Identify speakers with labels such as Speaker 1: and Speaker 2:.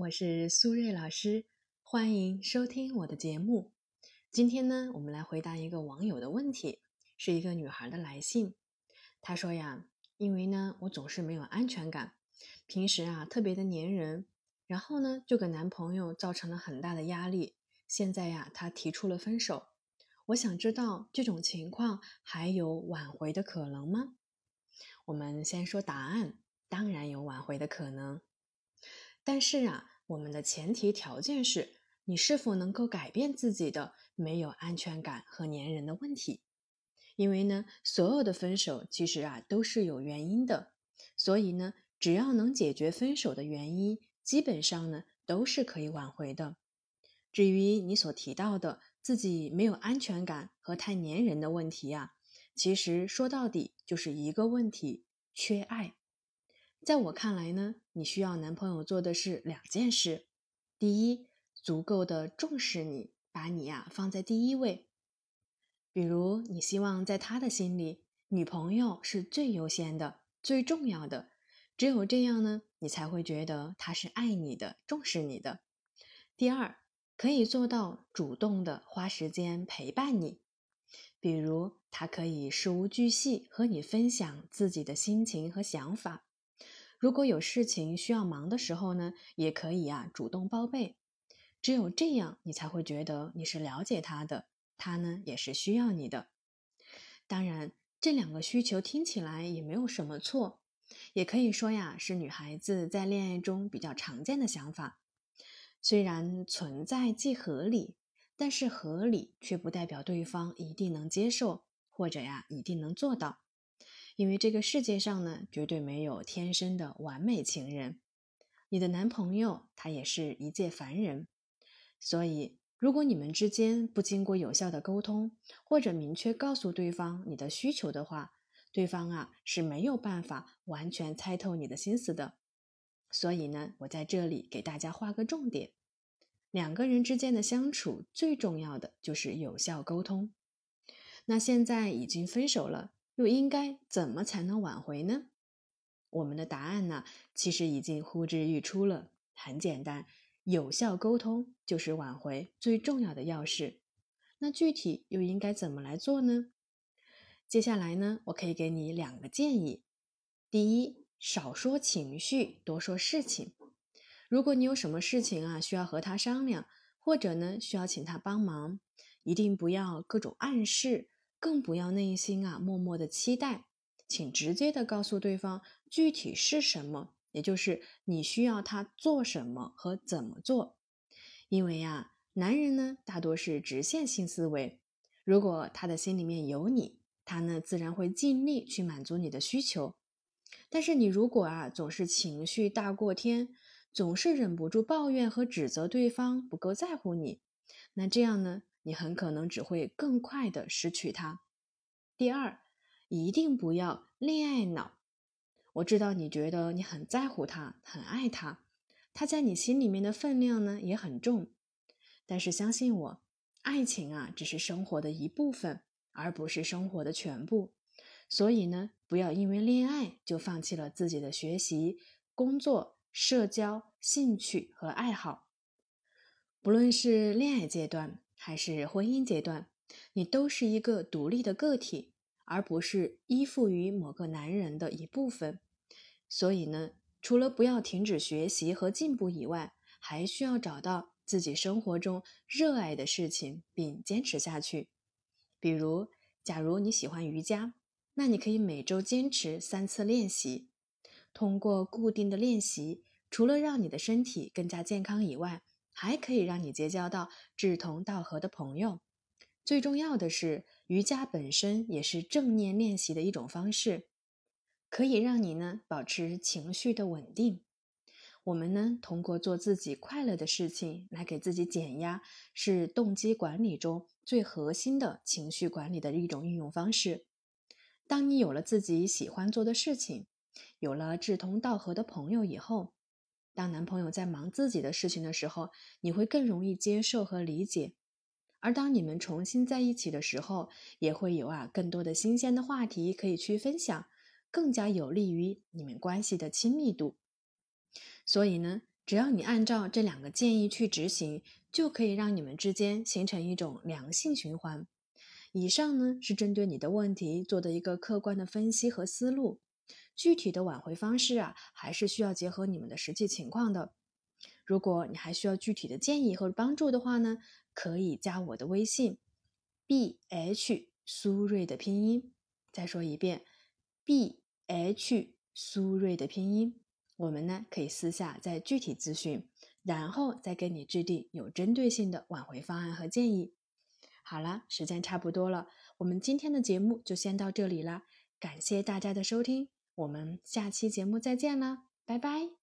Speaker 1: 我是苏瑞老师，欢迎收听我的节目。今天呢，我们来回答一个网友的问题，是一个女孩的来信。她说呀，因为呢，我总是没有安全感，平时啊特别的粘人，然后呢就给男朋友造成了很大的压力。现在呀，她提出了分手，我想知道这种情况还有挽回的可能吗？我们先说答案，当然有挽回的可能。但是啊，我们的前提条件是你是否能够改变自己的没有安全感和粘人的问题。因为呢，所有的分手其实啊都是有原因的，所以呢，只要能解决分手的原因，基本上呢都是可以挽回的。至于你所提到的自己没有安全感和太粘人的问题啊，其实说到底就是一个问题：缺爱。在我看来呢，你需要男朋友做的是两件事：第一，足够的重视你，把你呀放在第一位。比如，你希望在他的心里，女朋友是最优先的、最重要的。只有这样呢，你才会觉得他是爱你的、重视你的。第二，可以做到主动的花时间陪伴你，比如他可以事无巨细和你分享自己的心情和想法。如果有事情需要忙的时候呢，也可以啊主动报备。只有这样，你才会觉得你是了解他的，他呢也是需要你的。当然，这两个需求听起来也没有什么错，也可以说呀是女孩子在恋爱中比较常见的想法。虽然存在既合理，但是合理却不代表对方一定能接受，或者呀一定能做到。因为这个世界上呢，绝对没有天生的完美情人。你的男朋友他也是一介凡人，所以如果你们之间不经过有效的沟通，或者明确告诉对方你的需求的话，对方啊是没有办法完全猜透你的心思的。所以呢，我在这里给大家画个重点：两个人之间的相处最重要的就是有效沟通。那现在已经分手了。又应该怎么才能挽回呢？我们的答案呢，其实已经呼之欲出了。很简单，有效沟通就是挽回最重要的钥匙。那具体又应该怎么来做呢？接下来呢，我可以给你两个建议。第一，少说情绪，多说事情。如果你有什么事情啊，需要和他商量，或者呢，需要请他帮忙，一定不要各种暗示。更不要内心啊默默的期待，请直接的告诉对方具体是什么，也就是你需要他做什么和怎么做。因为呀，男人呢大多是直线性思维，如果他的心里面有你，他呢自然会尽力去满足你的需求。但是你如果啊总是情绪大过天，总是忍不住抱怨和指责对方不够在乎你，那这样呢？你很可能只会更快的失去他。第二，一定不要恋爱脑。我知道你觉得你很在乎他，很爱他，他在你心里面的分量呢也很重。但是相信我，爱情啊只是生活的一部分，而不是生活的全部。所以呢，不要因为恋爱就放弃了自己的学习、工作、社交、兴趣和爱好。不论是恋爱阶段，还是婚姻阶段，你都是一个独立的个体，而不是依附于某个男人的一部分。所以呢，除了不要停止学习和进步以外，还需要找到自己生活中热爱的事情，并坚持下去。比如，假如你喜欢瑜伽，那你可以每周坚持三次练习。通过固定的练习，除了让你的身体更加健康以外，还可以让你结交到志同道合的朋友。最重要的是，瑜伽本身也是正念练习的一种方式，可以让你呢保持情绪的稳定。我们呢通过做自己快乐的事情来给自己减压，是动机管理中最核心的情绪管理的一种运用方式。当你有了自己喜欢做的事情，有了志同道合的朋友以后。当男朋友在忙自己的事情的时候，你会更容易接受和理解；而当你们重新在一起的时候，也会有啊更多的新鲜的话题可以去分享，更加有利于你们关系的亲密度。所以呢，只要你按照这两个建议去执行，就可以让你们之间形成一种良性循环。以上呢是针对你的问题做的一个客观的分析和思路，具体的挽回方式啊，还是需要结合你们的实际情况的。如果你还需要具体的建议和帮助的话呢，可以加我的微信，b h 苏瑞的拼音。再说一遍，b h 苏瑞的拼音。我们呢可以私下再具体咨询，然后再给你制定有针对性的挽回方案和建议。好了，时间差不多了，我们今天的节目就先到这里啦，感谢大家的收听，我们下期节目再见啦，拜拜。